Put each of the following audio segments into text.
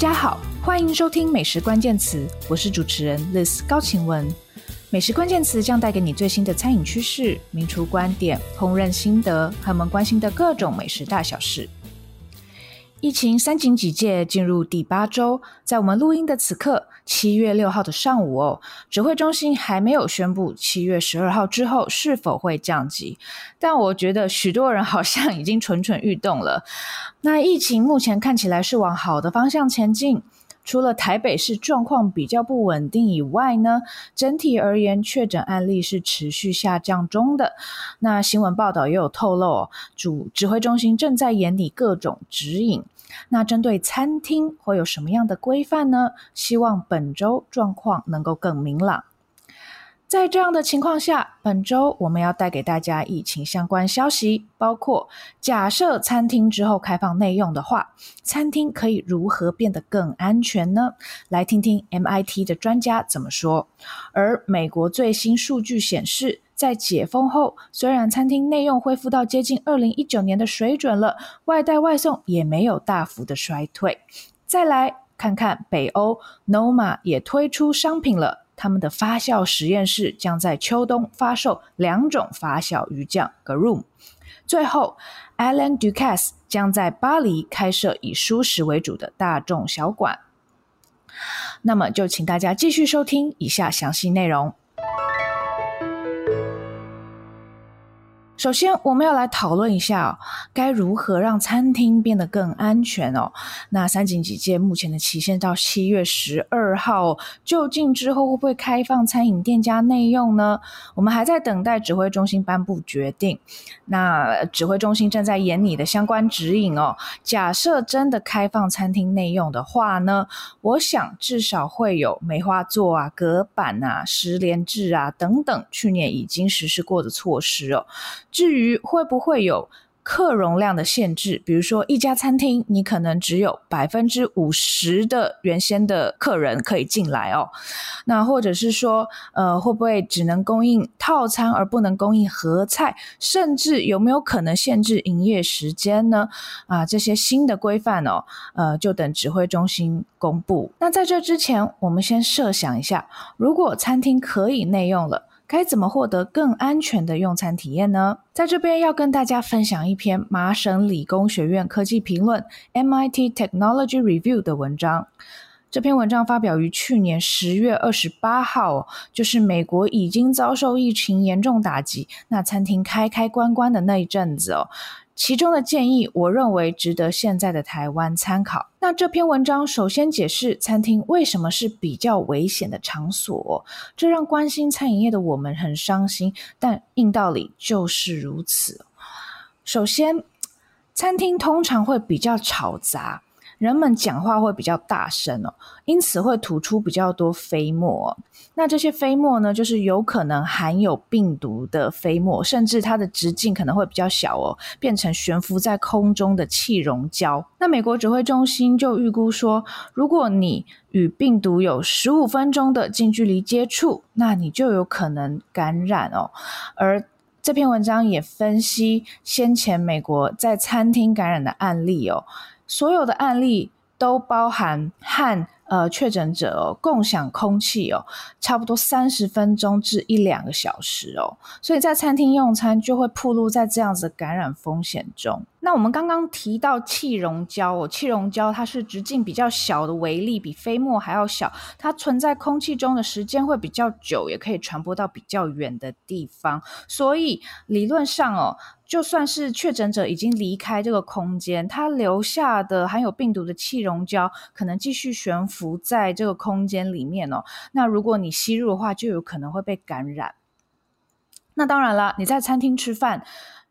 大家好，欢迎收听美食关键词，我是主持人 Liz 高晴雯。美食关键词将带给你最新的餐饮趋势、名厨观点、烹饪心得，和我们关心的各种美食大小事。疫情三井几届进入第八周，在我们录音的此刻，七月六号的上午哦，指挥中心还没有宣布七月十二号之后是否会降级，但我觉得许多人好像已经蠢蠢欲动了。那疫情目前看起来是往好的方向前进，除了台北市状况比较不稳定以外呢，整体而言确诊案例是持续下降中的。那新闻报道也有透露，主指挥中心正在研拟各种指引。那针对餐厅会有什么样的规范呢？希望本周状况能够更明朗。在这样的情况下，本周我们要带给大家疫情相关消息，包括假设餐厅之后开放内用的话，餐厅可以如何变得更安全呢？来听听 MIT 的专家怎么说。而美国最新数据显示，在解封后，虽然餐厅内用恢复到接近二零一九年的水准了，外带外送也没有大幅的衰退。再来看看北欧，Noma 也推出商品了。他们的发酵实验室将在秋冬发售两种发酵鱼酱 Groom，。最后，Alain Ducasse 将在巴黎开设以蔬食为主的大众小馆。那么，就请大家继续收听以下详细内容。首先，我们要来讨论一下哦，该如何让餐厅变得更安全哦。那三级警戒目前的期限到七月十二号，究竟之后会不会开放餐饮店家内用呢？我们还在等待指挥中心颁布决定。那指挥中心正在研拟的相关指引哦。假设真的开放餐厅内用的话呢，我想至少会有梅花座啊、隔板啊、十连制啊等等，去年已经实施过的措施哦。至于会不会有客容量的限制，比如说一家餐厅你可能只有百分之五十的原先的客人可以进来哦，那或者是说，呃，会不会只能供应套餐而不能供应合菜，甚至有没有可能限制营业时间呢？啊，这些新的规范哦，呃，就等指挥中心公布。那在这之前，我们先设想一下，如果餐厅可以内用了。该怎么获得更安全的用餐体验呢？在这边要跟大家分享一篇麻省理工学院科技评论 （MIT Technology Review） 的文章。这篇文章发表于去年十月二十八号，就是美国已经遭受疫情严重打击，那餐厅开开关关的那一阵子哦。其中的建议，我认为值得现在的台湾参考。那这篇文章首先解释餐厅为什么是比较危险的场所，这让关心餐饮业的我们很伤心，但硬道理就是如此。首先，餐厅通常会比较吵杂。人们讲话会比较大声哦，因此会吐出比较多飞沫。那这些飞沫呢，就是有可能含有病毒的飞沫，甚至它的直径可能会比较小哦，变成悬浮在空中的气溶胶。那美国指挥中心就预估说，如果你与病毒有十五分钟的近距离接触，那你就有可能感染哦。而这篇文章也分析先前美国在餐厅感染的案例哦。所有的案例都包含和呃确诊者哦共享空气哦，差不多三十分钟至一两个小时哦，所以在餐厅用餐就会暴露在这样子的感染风险中。那我们刚刚提到气溶胶哦，气溶胶它是直径比较小的微粒，比飞沫还要小，它存在空气中的时间会比较久，也可以传播到比较远的地方。所以理论上哦，就算是确诊者已经离开这个空间，它留下的含有病毒的气溶胶可能继续悬浮浮在这个空间里面哦。那如果你吸入的话，就有可能会被感染。那当然了，你在餐厅吃饭。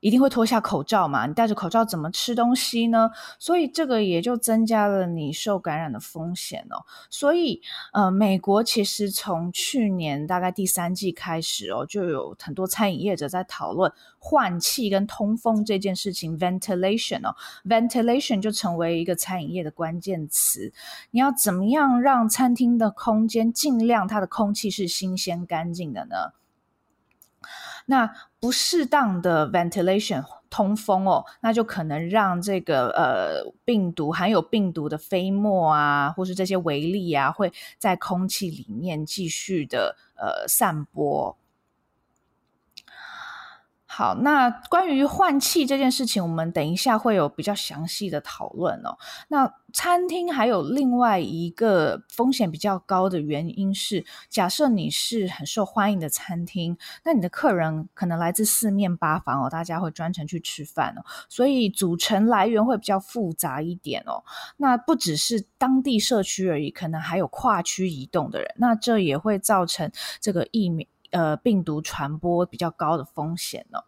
一定会脱下口罩嘛？你戴着口罩怎么吃东西呢？所以这个也就增加了你受感染的风险哦。所以，呃，美国其实从去年大概第三季开始哦，就有很多餐饮业者在讨论换气跟通风这件事情，ventilation 哦，ventilation 就成为一个餐饮业的关键词。你要怎么样让餐厅的空间尽量它的空气是新鲜干净的呢？那不适当的 ventilation 通风哦，那就可能让这个呃病毒含有病毒的飞沫啊，或是这些微粒啊，会在空气里面继续的呃散播。好，那关于换气这件事情，我们等一下会有比较详细的讨论哦。那餐厅还有另外一个风险比较高的原因是，假设你是很受欢迎的餐厅，那你的客人可能来自四面八方哦，大家会专程去吃饭哦，所以组成来源会比较复杂一点哦。那不只是当地社区而已，可能还有跨区移动的人，那这也会造成这个疫苗呃病毒传播比较高的风险呢。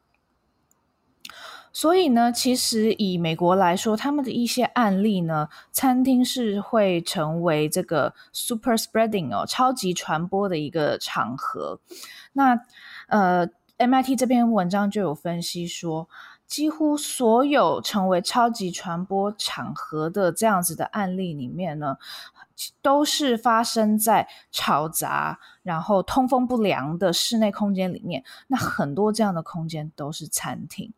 所以呢，其实以美国来说，他们的一些案例呢，餐厅是会成为这个 super spreading 哦，超级传播的一个场合。那呃，MIT 这篇文章就有分析说，几乎所有成为超级传播场合的这样子的案例里面呢，都是发生在吵杂，然后通风不良的室内空间里面。那很多这样的空间都是餐厅。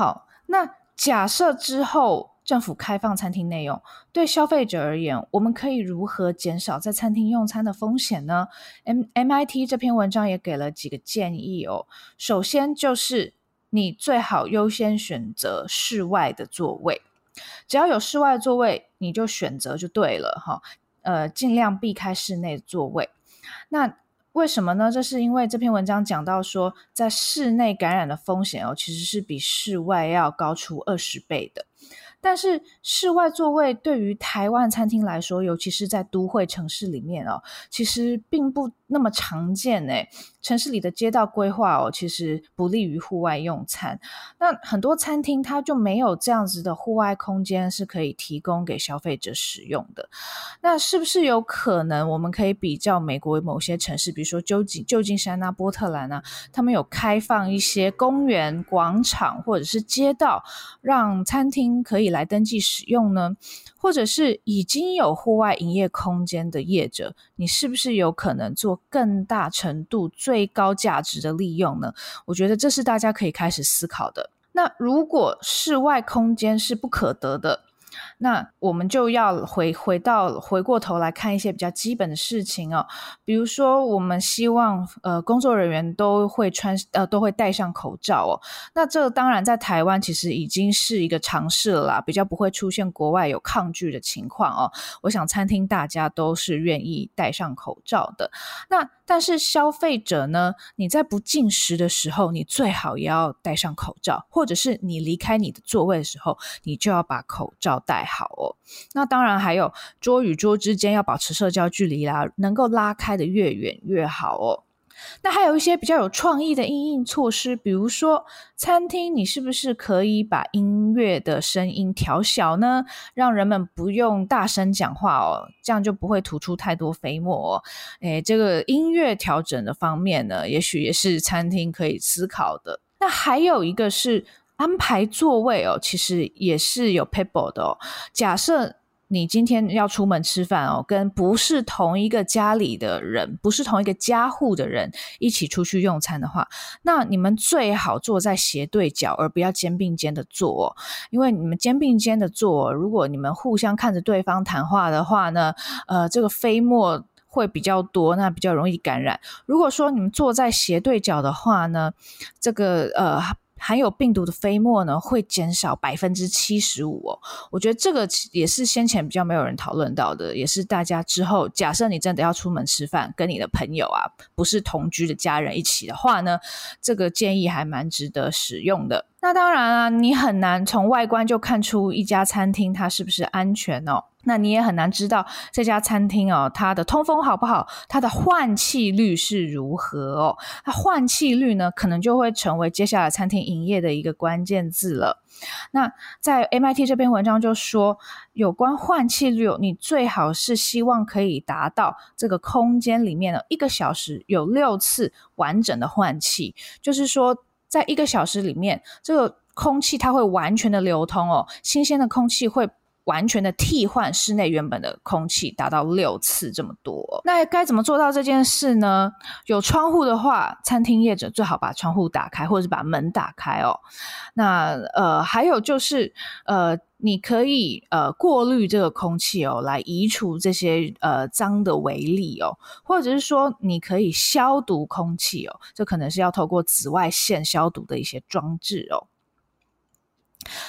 好，那假设之后政府开放餐厅内用，对消费者而言，我们可以如何减少在餐厅用餐的风险呢？M MIT 这篇文章也给了几个建议哦。首先就是你最好优先选择室外的座位，只要有室外座位，你就选择就对了哈。呃，尽量避开室内座位。那为什么呢？这是因为这篇文章讲到说，在室内感染的风险哦，其实是比室外要高出二十倍的。但是室外座位对于台湾餐厅来说，尤其是在都会城市里面哦，其实并不那么常见诶。城市里的街道规划哦，其实不利于户外用餐。那很多餐厅它就没有这样子的户外空间是可以提供给消费者使用的。那是不是有可能我们可以比较美国某些城市，比如说旧金旧金山啊、波特兰啊，他们有开放一些公园、广场或者是街道，让餐厅可以来登记使用呢？或者是已经有户外营业空间的业者，你是不是有可能做更大程度、最高价值的利用呢？我觉得这是大家可以开始思考的。那如果室外空间是不可得的，那我们就要回回到回过头来看一些比较基本的事情哦，比如说我们希望呃工作人员都会穿呃都会戴上口罩哦，那这当然在台湾其实已经是一个尝试了啦，比较不会出现国外有抗拒的情况哦。我想餐厅大家都是愿意戴上口罩的，那但是消费者呢，你在不进食的时候，你最好也要戴上口罩，或者是你离开你的座位的时候，你就要把口罩戴好哦，那当然还有桌与桌之间要保持社交距离啦，能够拉开的越远越好哦。那还有一些比较有创意的因应措施，比如说餐厅，你是不是可以把音乐的声音调小呢？让人们不用大声讲话哦，这样就不会吐出太多飞沫哦。诶，这个音乐调整的方面呢，也许也是餐厅可以思考的。那还有一个是。安排座位哦，其实也是有 people 的哦。假设你今天要出门吃饭哦，跟不是同一个家里的人，不是同一个家户的人一起出去用餐的话，那你们最好坐在斜对角，而不要肩并肩的坐哦。因为你们肩并肩的坐，如果你们互相看着对方谈话的话呢，呃，这个飞沫会比较多，那比较容易感染。如果说你们坐在斜对角的话呢，这个呃。含有病毒的飞沫呢，会减少百分之七十五哦。我觉得这个也是先前比较没有人讨论到的，也是大家之后假设你真的要出门吃饭，跟你的朋友啊，不是同居的家人一起的话呢，这个建议还蛮值得使用的。那当然啊，你很难从外观就看出一家餐厅它是不是安全哦。那你也很难知道这家餐厅哦，它的通风好不好，它的换气率是如何哦。它换气率呢，可能就会成为接下来餐厅营业的一个关键字了。那在 MIT 这篇文章就说，有关换气率，你最好是希望可以达到这个空间里面的一个小时有六次完整的换气，就是说，在一个小时里面，这个空气它会完全的流通哦，新鲜的空气会。完全的替换室内原本的空气，达到六次这么多。那该怎么做到这件事呢？有窗户的话，餐厅业者最好把窗户打开，或者是把门打开哦。那呃，还有就是呃，你可以呃过滤这个空气哦，来移除这些呃脏的微粒哦，或者是说你可以消毒空气哦，这可能是要透过紫外线消毒的一些装置哦。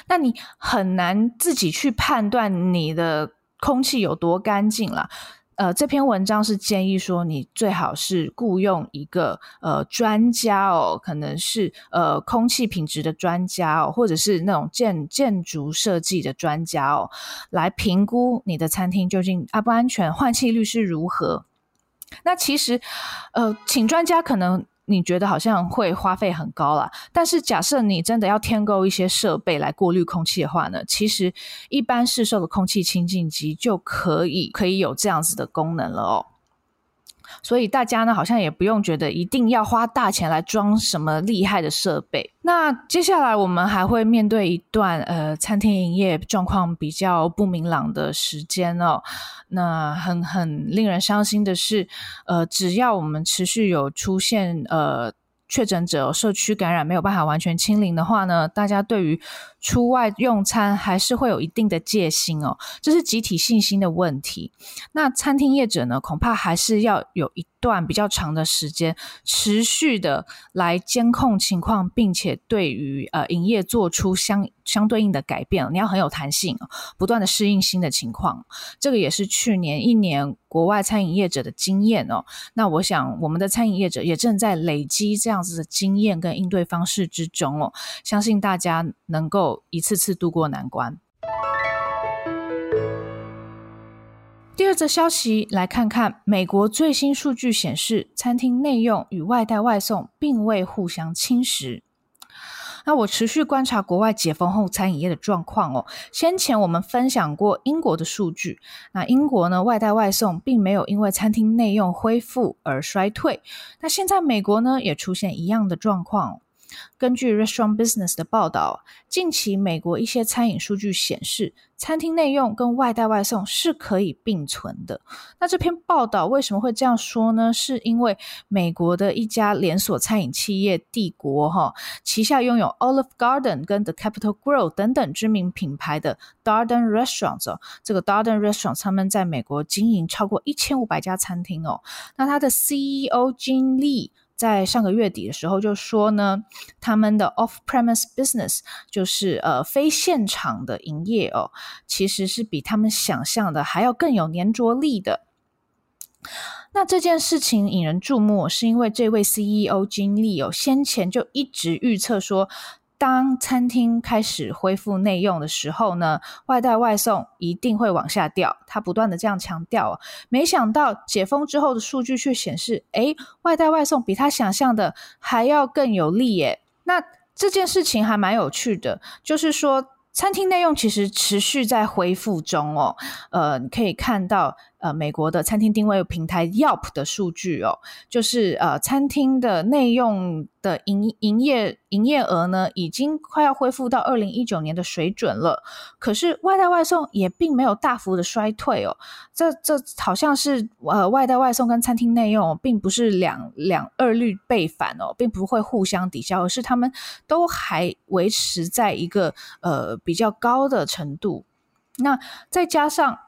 那你很难自己去判断你的空气有多干净了。呃，这篇文章是建议说，你最好是雇佣一个呃专家哦，可能是呃空气品质的专家哦，或者是那种建建筑设计的专家哦，来评估你的餐厅究竟安不安全，换气率是如何。那其实，呃，请专家可能。你觉得好像会花费很高啦，但是假设你真的要添购一些设备来过滤空气的话呢，其实一般市售的空气清净机就可以可以有这样子的功能了哦。所以大家呢，好像也不用觉得一定要花大钱来装什么厉害的设备。那接下来我们还会面对一段呃，餐厅营业状况比较不明朗的时间哦。那很很令人伤心的是，呃，只要我们持续有出现呃。确诊者社区感染没有办法完全清零的话呢，大家对于出外用餐还是会有一定的戒心哦，这是集体信心的问题。那餐厅业者呢，恐怕还是要有一段比较长的时间，持续的来监控情况，并且对于呃营业做出相相对应的改变。你要很有弹性，不断的适应新的情况。这个也是去年一年。国外餐饮业者的经验哦，那我想我们的餐饮业者也正在累积这样子的经验跟应对方式之中哦，相信大家能够一次次度过难关。第二则消息，来看看美国最新数据显示，餐厅内用与外带外送并未互相侵蚀。那我持续观察国外解封后餐饮业的状况哦。先前我们分享过英国的数据，那英国呢，外带外送并没有因为餐厅内用恢复而衰退。那现在美国呢，也出现一样的状况。根据 Restaurant Business 的报道，近期美国一些餐饮数据显示，餐厅内用跟外带外送是可以并存的。那这篇报道为什么会这样说呢？是因为美国的一家连锁餐饮企业帝国哈，旗下拥有 Olive Garden 跟 The Capital Grill 等等知名品牌的 Darden Restaurants 哦，这个 Darden Restaurants 他们在美国经营超过一千五百家餐厅哦。那他的 CEO Gene Lee。在上个月底的时候就说呢，他们的 off-premise business 就是呃非现场的营业哦，其实是比他们想象的还要更有粘着力的。那这件事情引人注目，是因为这位 CEO Gene Lee 哦，先前就一直预测说。当餐厅开始恢复内用的时候呢，外带外送一定会往下掉。他不断的这样强调，没想到解封之后的数据却显示，诶，外带外送比他想象的还要更有利耶。那这件事情还蛮有趣的，就是说。餐厅内用其实持续在恢复中哦，呃，你可以看到呃美国的餐厅定位平台 Yelp 的数据哦，就是呃餐厅的内用的营营业营业额呢，已经快要恢复到二零一九年的水准了。可是外带外送也并没有大幅的衰退哦，这这好像是呃外带外送跟餐厅内用并不是两两二律背反哦，并不会互相抵消，而是他们都还维持在一个呃。比较高的程度，那再加上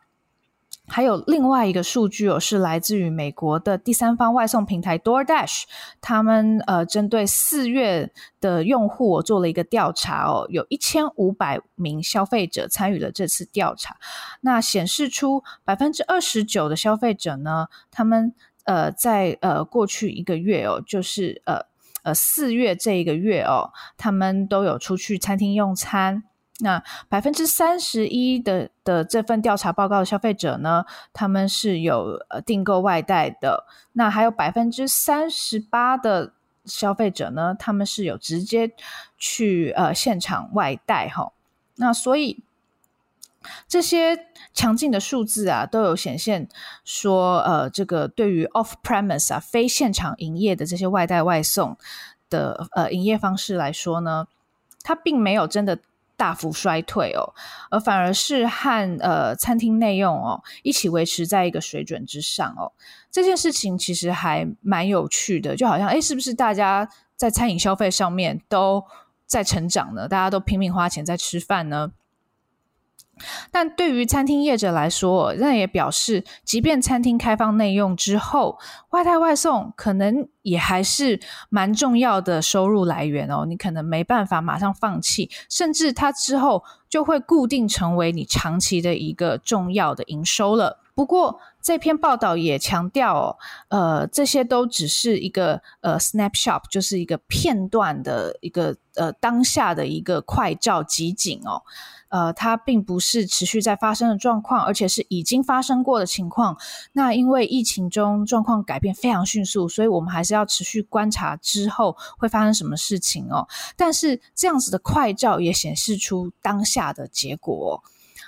还有另外一个数据哦，是来自于美国的第三方外送平台 DoorDash，他们呃针对四月的用户做了一个调查哦，有一千五百名消费者参与了这次调查，那显示出百分之二十九的消费者呢，他们呃在呃过去一个月哦，就是呃呃四月这一个月哦，他们都有出去餐厅用餐。那百分之三十一的的这份调查报告的消费者呢，他们是有呃订购外带的。那还有百分之三十八的消费者呢，他们是有直接去呃现场外带哈。那所以这些强劲的数字啊，都有显现说，呃，这个对于 off premise 啊非现场营业的这些外带外送的呃营业方式来说呢，它并没有真的。大幅衰退哦，而反而是和呃餐厅内用哦一起维持在一个水准之上哦。这件事情其实还蛮有趣的，就好像诶，是不是大家在餐饮消费上面都在成长呢？大家都拼命花钱在吃饭呢？但对于餐厅业者来说，那也表示，即便餐厅开放内用之后，外带外送可能也还是蛮重要的收入来源哦。你可能没办法马上放弃，甚至它之后就会固定成为你长期的一个重要的营收了。不过这篇报道也强调哦，呃，这些都只是一个呃 snapshot，就是一个片段的一个呃当下的一个快照集锦哦。呃，它并不是持续在发生的状况，而且是已经发生过的情况。那因为疫情中状况改变非常迅速，所以我们还是要持续观察之后会发生什么事情哦。但是这样子的快照也显示出当下的结果。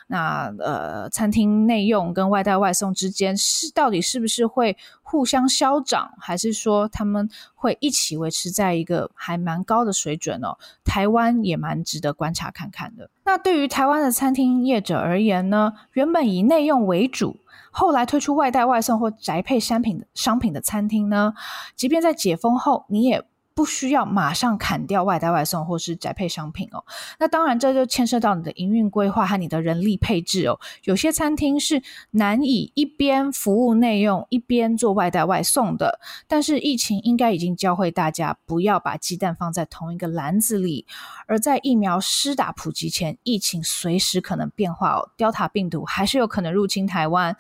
那呃，餐厅内用跟外带外送之间是到底是不是会互相消长，还是说他们会一起维持在一个还蛮高的水准哦？台湾也蛮值得观察看看的。那对于台湾的餐厅业者而言呢，原本以内用为主，后来推出外带外送或宅配商品的商品的餐厅呢，即便在解封后，你也不需要马上砍掉外带外送或是宅配商品哦。那当然，这就牵涉到你的营运规划和你的人力配置哦。有些餐厅是难以一边服务内用一边做外带外送的。但是疫情应该已经教会大家不要把鸡蛋放在同一个篮子里。而在疫苗施打普及前，疫情随时可能变化哦。Delta 病毒还是有可能入侵台湾。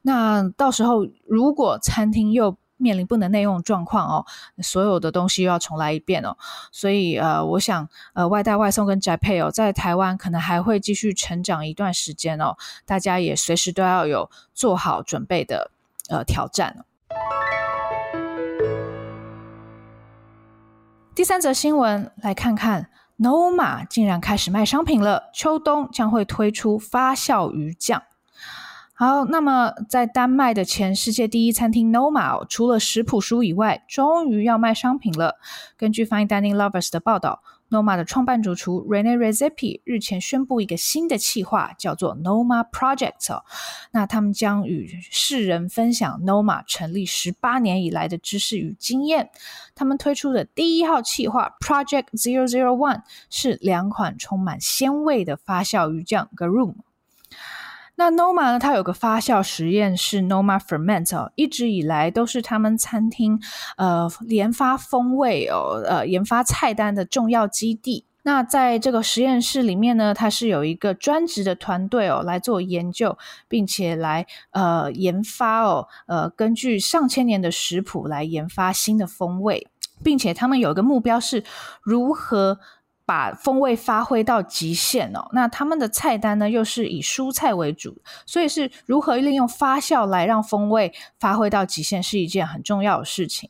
那到时候如果餐厅又面临不能内用状况哦，所有的东西又要重来一遍哦，所以呃，我想呃，外带外送跟宅配哦，在台湾可能还会继续成长一段时间哦，大家也随时都要有做好准备的呃挑战。第三则新闻，来看看 Noma 竟然开始卖商品了，秋冬将会推出发酵鱼酱。好，那么在丹麦的前世界第一餐厅 Noma，除了食谱书以外，终于要卖商品了。根据 Fine Dining Lovers 的报道，Noma 的创办主厨 Rene r e z e p i 日前宣布一个新的企划，叫做 Noma Project。那他们将与世人分享 Noma 成立十八年以来的知识与经验。他们推出的第一号企划 Project Zero Zero One 是两款充满鲜味的发酵鱼酱 Garum。那 Noma 呢？它有个发酵实验室 Noma Ferment 哦，一直以来都是他们餐厅呃研发风味哦，呃研发菜单的重要基地。那在这个实验室里面呢，它是有一个专职的团队哦来做研究，并且来呃研发哦，呃根据上千年的食谱来研发新的风味，并且他们有一个目标是如何。把风味发挥到极限哦，那他们的菜单呢，又是以蔬菜为主，所以是如何利用发酵来让风味发挥到极限，是一件很重要的事情。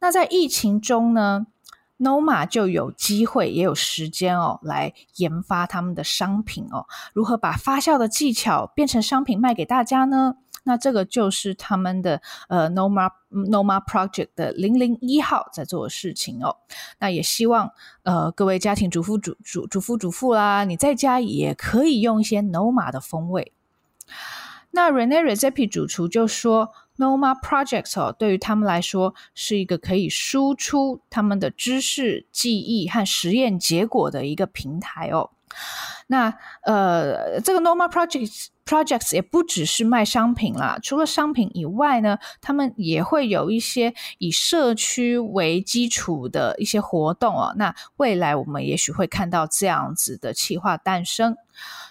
那在疫情中呢，Noma 就有机会也有时间哦，来研发他们的商品哦，如何把发酵的技巧变成商品卖给大家呢？那这个就是他们的呃 Noma Noma Project 的零零一号在做的事情哦。那也希望呃各位家庭主妇主主主妇主妇啦，你在家也可以用一些 Noma 的风味。那 Rene Redzepi 主厨就说，Noma Project 哦，对于他们来说是一个可以输出他们的知识、记忆和实验结果的一个平台哦。那呃，这个 normal projects Projects 也不只是卖商品啦，除了商品以外呢，他们也会有一些以社区为基础的一些活动哦。那未来我们也许会看到这样子的企划诞生。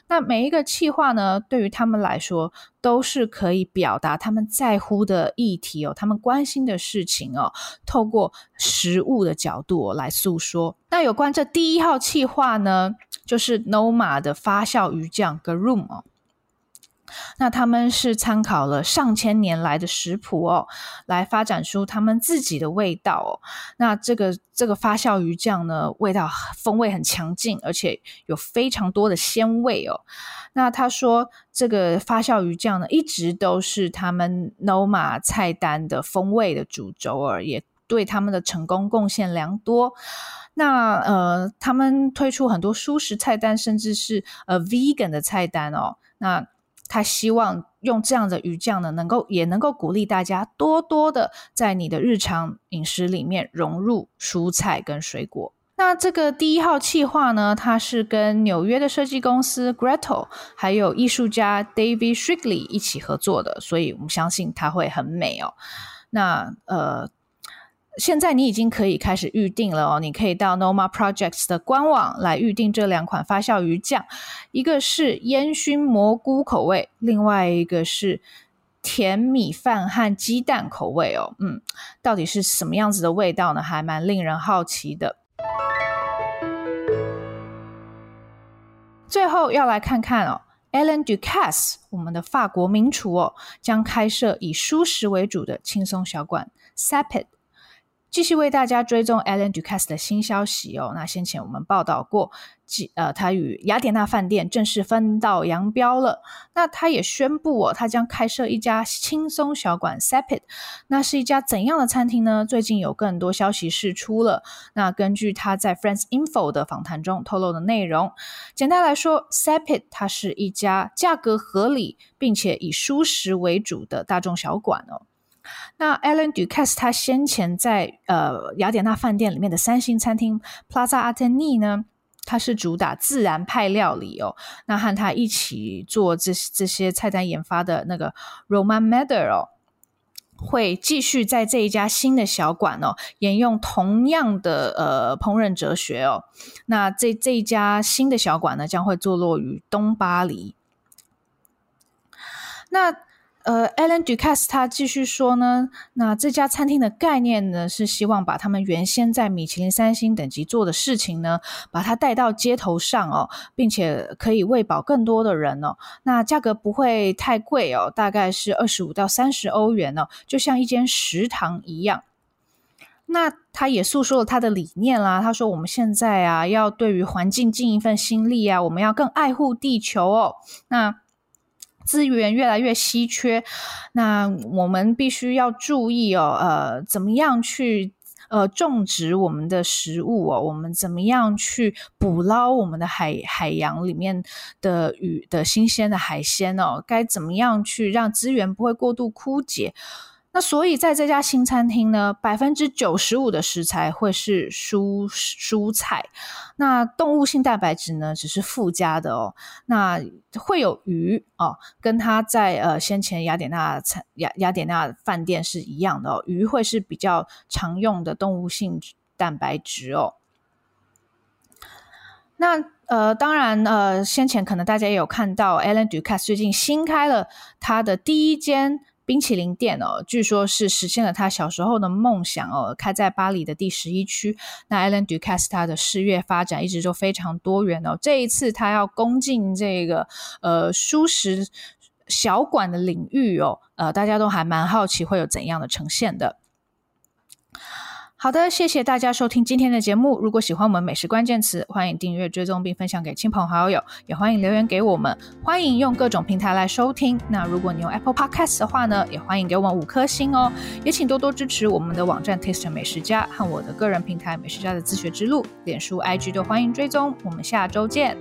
那每一个企划呢，对于他们来说都是可以表达他们在乎的议题哦，他们关心的事情哦，透过食物的角度哦来诉说。那有关这第一号企划呢，就是 Noma 的发酵鱼酱 Garum 哦，那他们是参考了上千年来的食谱哦，来发展出他们自己的味道哦。那这个这个发酵鱼酱呢，味道风味很强劲，而且有非常多的鲜味哦。那他说，这个发酵鱼酱呢，一直都是他们 Noma 菜单的风味的主轴，而也对他们的成功贡献良多。那呃，他们推出很多蔬食菜单，甚至是呃 vegan 的菜单哦。那他希望用这样的鱼酱呢，能够也能够鼓励大家多多的在你的日常饮食里面融入蔬菜跟水果。那这个第一号企划呢，它是跟纽约的设计公司 Gretto 还有艺术家 David Shrigley 一起合作的，所以我们相信它会很美哦。那呃。现在你已经可以开始预定了哦，你可以到 Noma Projects 的官网来预定这两款发酵鱼酱，一个是烟熏蘑菇口味，另外一个是甜米饭和鸡蛋口味哦。嗯，到底是什么样子的味道呢？还蛮令人好奇的。最后要来看看哦，Alain Ducasse，我们的法国名厨哦，将开设以蔬食为主的轻松小馆 Sapid 继续为大家追踪 Alain Ducasse 的新消息哦。那先前我们报道过，呃，他与雅典娜饭店正式分道扬镳了。那他也宣布哦，他将开设一家轻松小馆 Sapid。那是一家怎样的餐厅呢？最近有更多消息释出了。那根据他在 France Info 的访谈中透露的内容，简单来说，Sapid 它是一家价格合理并且以舒适为主的大众小馆哦。那 Alan Ducas 他先前在呃雅典娜饭店里面的三星餐厅 Plaza Athénée 呢，他是主打自然派料理哦。那和他一起做这这些菜单研发的那个 Roman Mader 哦，会继续在这一家新的小馆哦，沿用同样的呃烹饪哲学哦。那这这一家新的小馆呢，将会坐落于东巴黎。那呃，Alan Ducasse 他继续说呢，那这家餐厅的概念呢，是希望把他们原先在米其林三星等级做的事情呢，把它带到街头上哦，并且可以喂饱更多的人哦。那价格不会太贵哦，大概是二十五到三十欧元哦，就像一间食堂一样。那他也诉说了他的理念啦，他说我们现在啊，要对于环境尽一份心力啊，我们要更爱护地球哦。那资源越来越稀缺，那我们必须要注意哦，呃，怎么样去呃种植我们的食物哦？我们怎么样去捕捞我们的海海洋里面的鱼的新鲜的海鲜哦？该怎么样去让资源不会过度枯竭？那所以在这家新餐厅呢，百分之九十五的食材会是蔬蔬菜，那动物性蛋白质呢只是附加的哦。那会有鱼哦，跟它在呃先前雅典娜餐雅雅典娜饭店是一样的哦，鱼会是比较常用的动物性蛋白质哦。那呃当然呃先前可能大家也有看到，Alain Ducas 最近新开了他的第一间。冰淇淋店哦，据说是实现了他小时候的梦想哦，开在巴黎的第十一区。那 Alain Ducasse 他的事业发展一直就非常多元哦，这一次他要攻进这个呃舒适小馆的领域哦，呃，大家都还蛮好奇会有怎样的呈现的。好的，谢谢大家收听今天的节目。如果喜欢我们美食关键词，欢迎订阅、追踪并分享给亲朋好友，也欢迎留言给我们。欢迎用各种平台来收听。那如果你用 Apple Podcast 的话呢，也欢迎给我们五颗星哦。也请多多支持我们的网站 Taste 美食家和我的个人平台美食家的自学之路，脸书、IG 都欢迎追踪。我们下周见。